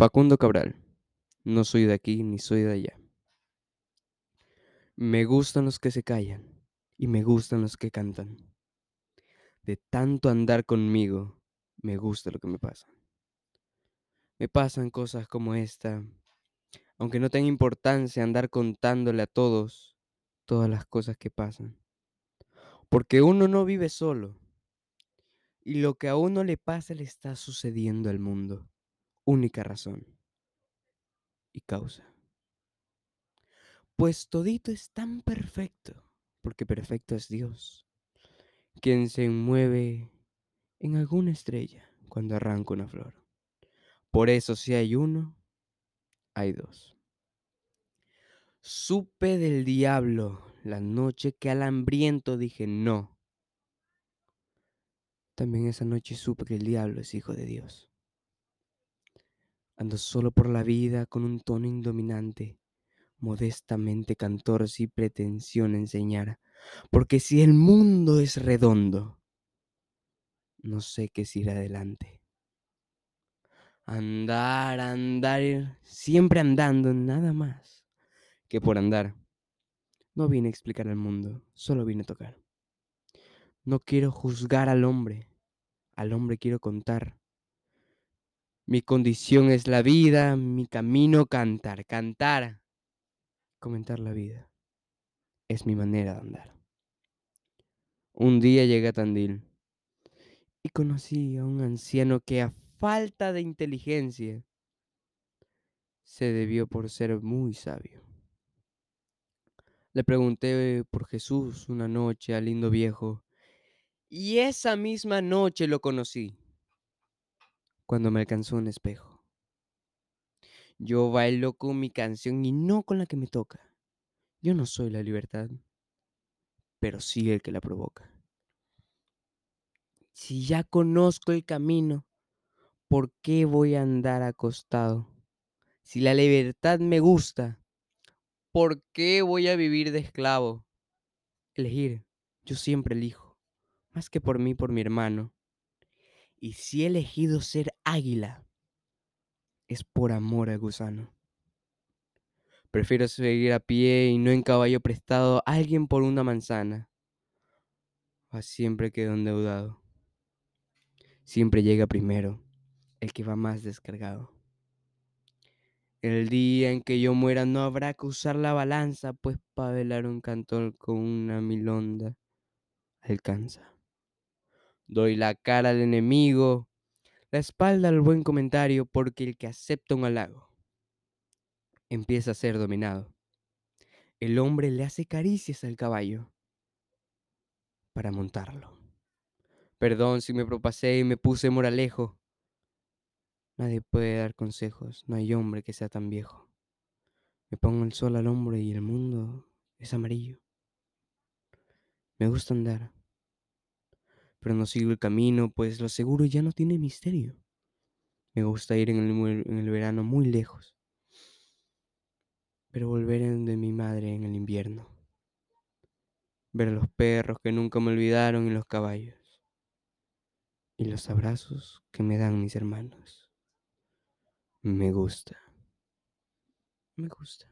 Facundo Cabral. No soy de aquí ni soy de allá. Me gustan los que se callan y me gustan los que cantan. De tanto andar conmigo, me gusta lo que me pasa. Me pasan cosas como esta, aunque no tenga importancia andar contándole a todos todas las cosas que pasan. Porque uno no vive solo. Y lo que a uno le pasa le está sucediendo al mundo. Única razón y causa. Pues todito es tan perfecto, porque perfecto es Dios, quien se mueve en alguna estrella cuando arranca una flor. Por eso si hay uno, hay dos. Supe del diablo la noche que al hambriento dije no. También esa noche supe que el diablo es hijo de Dios. Ando solo por la vida con un tono indominante, modestamente cantor sin pretensión enseñar, porque si el mundo es redondo, no sé qué es ir adelante. Andar, andar, siempre andando, nada más que por andar. No vine a explicar al mundo, solo vine a tocar. No quiero juzgar al hombre, al hombre quiero contar. Mi condición es la vida, mi camino cantar, cantar, comentar la vida. Es mi manera de andar. Un día llegué a Tandil y conocí a un anciano que a falta de inteligencia se debió por ser muy sabio. Le pregunté por Jesús una noche al lindo viejo y esa misma noche lo conocí cuando me alcanzó un espejo. Yo bailo con mi canción y no con la que me toca. Yo no soy la libertad, pero sí el que la provoca. Si ya conozco el camino, ¿por qué voy a andar acostado? Si la libertad me gusta, ¿por qué voy a vivir de esclavo? Elegir, yo siempre elijo, más que por mí, por mi hermano. Y si he elegido ser águila, es por amor al gusano. Prefiero seguir a pie y no en caballo prestado a alguien por una manzana. A siempre quedo endeudado. Siempre llega primero el que va más descargado. El día en que yo muera no habrá que usar la balanza, pues para velar un cantor con una milonda alcanza. Doy la cara al enemigo, la espalda al buen comentario, porque el que acepta un halago empieza a ser dominado. El hombre le hace caricias al caballo para montarlo. Perdón si me propasé y me puse moralejo. Nadie puede dar consejos, no hay hombre que sea tan viejo. Me pongo el sol al hombro y el mundo es amarillo. Me gusta andar, pero no sigo el camino, pues lo seguro ya no tiene misterio. Me gusta ir en el, en verano muy lejos, pero volver de mi madre en el invierno. Ver a los perros que nunca me olvidaron y los caballos. Y los abrazos que me dan mis hermanos. Me gusta. Me gusta.